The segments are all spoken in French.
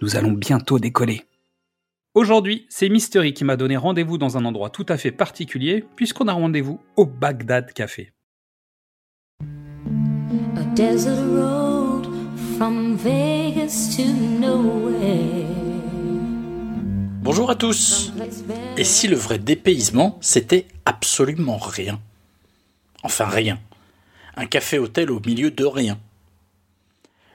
nous allons bientôt décoller. Aujourd'hui, c'est Mystery qui m'a donné rendez-vous dans un endroit tout à fait particulier, puisqu'on a rendez-vous au Bagdad Café. Bonjour à tous. Et si le vrai dépaysement, c'était absolument rien? Enfin rien. Un café-hôtel au milieu de rien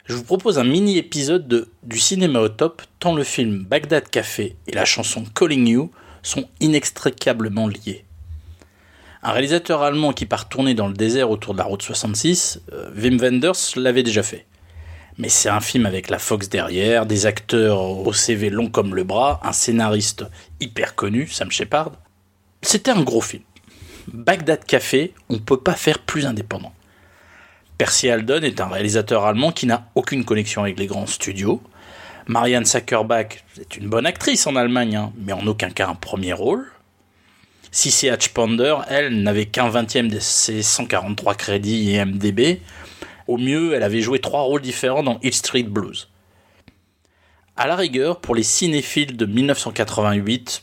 je vous propose un mini-épisode de Du cinéma au top, tant le film Bagdad Café et la chanson Calling You sont inextricablement liés. Un réalisateur allemand qui part tourner dans le désert autour de la route 66, euh, Wim Wenders l'avait déjà fait. Mais c'est un film avec la Fox derrière, des acteurs au CV long comme le bras, un scénariste hyper connu, Sam Shepard. C'était un gros film. Bagdad Café, on ne peut pas faire plus indépendant. Percy Aldon est un réalisateur allemand qui n'a aucune connexion avec les grands studios. Marianne Sackerbach est une bonne actrice en Allemagne, hein, mais en aucun cas un premier rôle. Cici Hatchpander, elle, n'avait qu'un vingtième de ses 143 crédits et MDB. Au mieux, elle avait joué trois rôles différents dans Hill Street Blues. À la rigueur, pour les cinéphiles de 1988,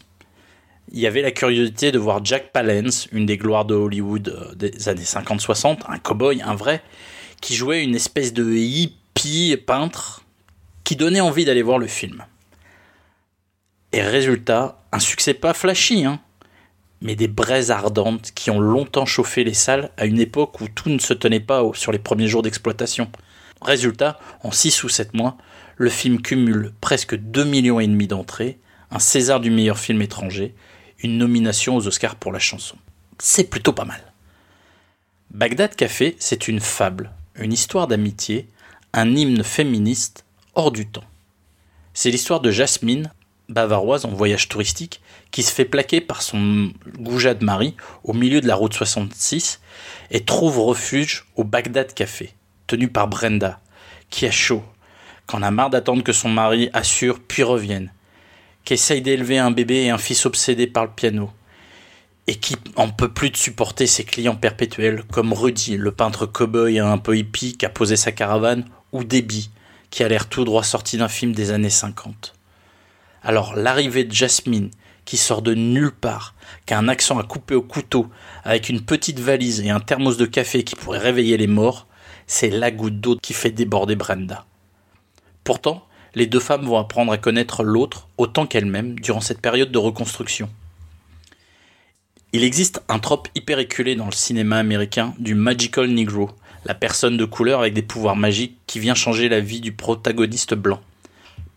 il y avait la curiosité de voir Jack Palance, une des gloires de Hollywood euh, des années 50-60, un cow-boy, un vrai, qui jouait une espèce de hippie peintre qui donnait envie d'aller voir le film. Et résultat, un succès pas flashy, hein, mais des braises ardentes qui ont longtemps chauffé les salles à une époque où tout ne se tenait pas sur les premiers jours d'exploitation. Résultat, en 6 ou 7 mois, le film cumule presque 2 millions et demi d'entrées, un César du meilleur film étranger, une nomination aux Oscars pour la chanson. C'est plutôt pas mal. Bagdad Café, c'est une fable, une histoire d'amitié, un hymne féministe hors du temps. C'est l'histoire de Jasmine, bavaroise en voyage touristique, qui se fait plaquer par son goujat de mari au milieu de la route 66 et trouve refuge au Bagdad Café, tenu par Brenda, qui a chaud, qu'en a marre d'attendre que son mari assure puis revienne, qui essaye d'élever un bébé et un fils obsédé par le piano, et qui en peut plus de supporter ses clients perpétuels comme Rudy, le peintre cow-boy un peu hippie qui a posé sa caravane, ou Debbie, qui a l'air tout droit sorti d'un film des années 50. Alors l'arrivée de Jasmine, qui sort de nulle part, qui a un accent à couper au couteau, avec une petite valise et un thermos de café qui pourrait réveiller les morts, c'est la goutte d'eau qui fait déborder Brenda. Pourtant, les deux femmes vont apprendre à connaître l'autre autant qu'elles-mêmes durant cette période de reconstruction. Il existe un trope hyper éculé dans le cinéma américain du magical negro, la personne de couleur avec des pouvoirs magiques qui vient changer la vie du protagoniste blanc.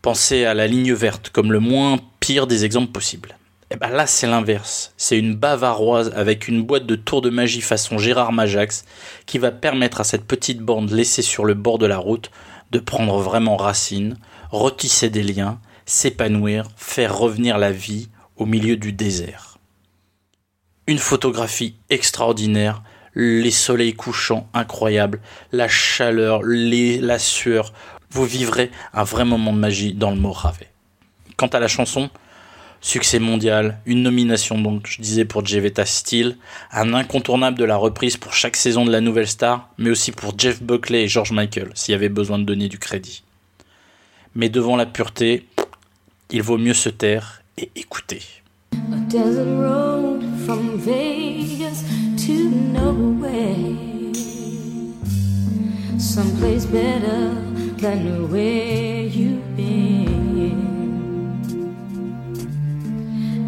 Pensez à la ligne verte comme le moins pire des exemples possibles. Et eh ben là c'est l'inverse, c'est une bavaroise avec une boîte de tours de magie façon Gérard Majax qui va permettre à cette petite bande laissée sur le bord de la route de prendre vraiment racine, retisser des liens, s'épanouir, faire revenir la vie au milieu du désert. Une photographie extraordinaire, les soleils couchants incroyables, la chaleur, la sueur. Vous vivrez un vrai moment de magie dans le Mojave. Quant à la chanson, succès mondial, une nomination donc, je disais pour Jevetta Steele, un incontournable de la reprise pour chaque saison de la nouvelle star, mais aussi pour Jeff Buckley et George Michael, s'il y avait besoin de donner du crédit mais devant la pureté, il vaut mieux se taire et écouter. Someplace better than where you've been.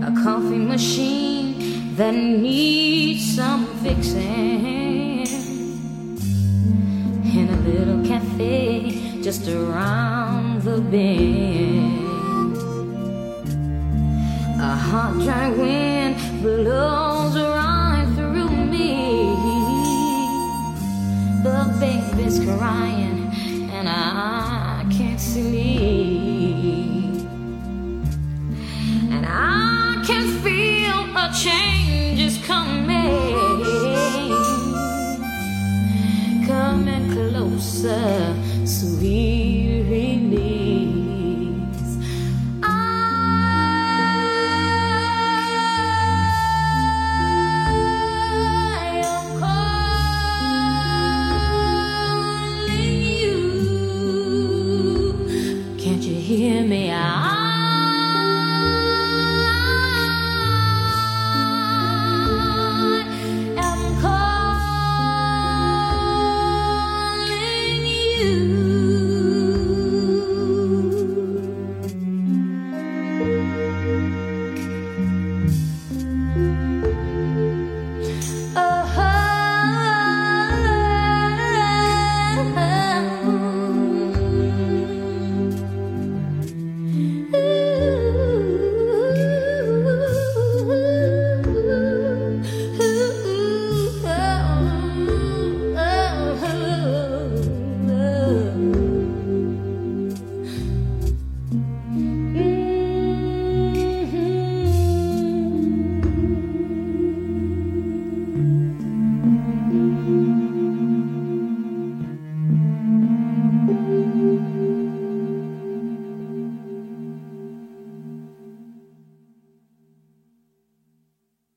A coffee machine that needs some fixing. In a little cafe just around the bend. A hot, dry wind blows right through me. The baby's crying, and I can't sleep. And I can feel a change is coming. Coming closer,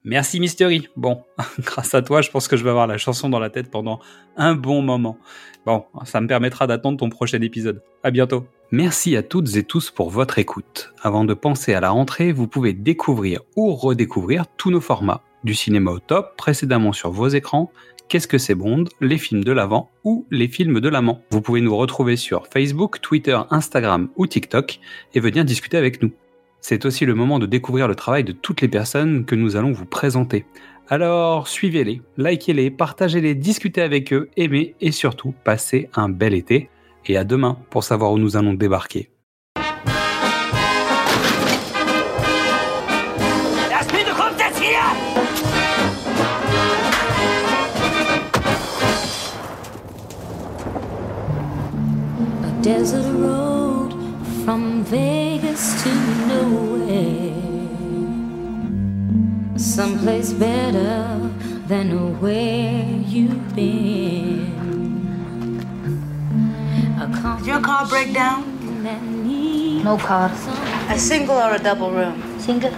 Merci Mystery. Bon, grâce à toi, je pense que je vais avoir la chanson dans la tête pendant un bon moment. Bon, ça me permettra d'attendre ton prochain épisode. À bientôt. Merci à toutes et tous pour votre écoute. Avant de penser à la rentrée, vous pouvez découvrir ou redécouvrir tous nos formats. Du cinéma au top, précédemment sur vos écrans, Qu'est-ce que c'est Bond, les films de l'avant ou les films de l'amant. Vous pouvez nous retrouver sur Facebook, Twitter, Instagram ou TikTok et venir discuter avec nous. C'est aussi le moment de découvrir le travail de toutes les personnes que nous allons vous présenter. Alors suivez-les, likez-les, partagez-les, discutez avec eux, aimez et surtout passez un bel été. Et à demain pour savoir où nous allons débarquer. A desert road from Vegas to nowhere. Someplace better than where you've been. A Did your car break down? No car. A single or a double room? Single?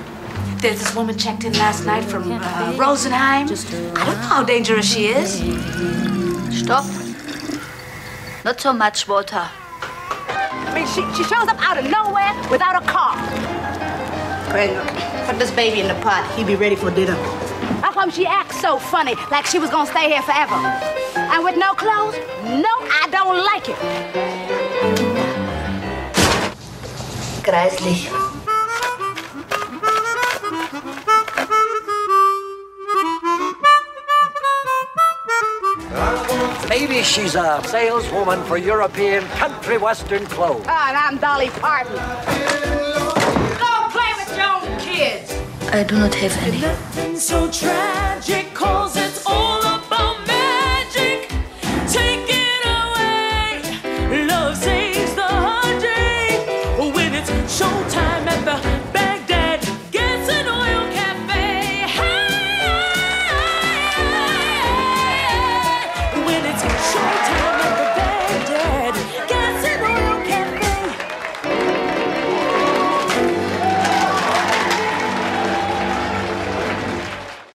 There's this woman checked in last night from uh, Rosenheim. I don't know how dangerous she is. Stop. Not so much water. I mean, she, she shows up out of nowhere without a car. Greg, put this baby in the pot. He'll be ready for dinner. How come she acts so funny, like she was gonna stay here forever? And with no clothes? No, I don't like it. Kreislich. She's a saleswoman for European country western clothes. Ah, and I'm Dolly Parton. Go play with your own kids. I do not have any. Nothing so tragic cause it's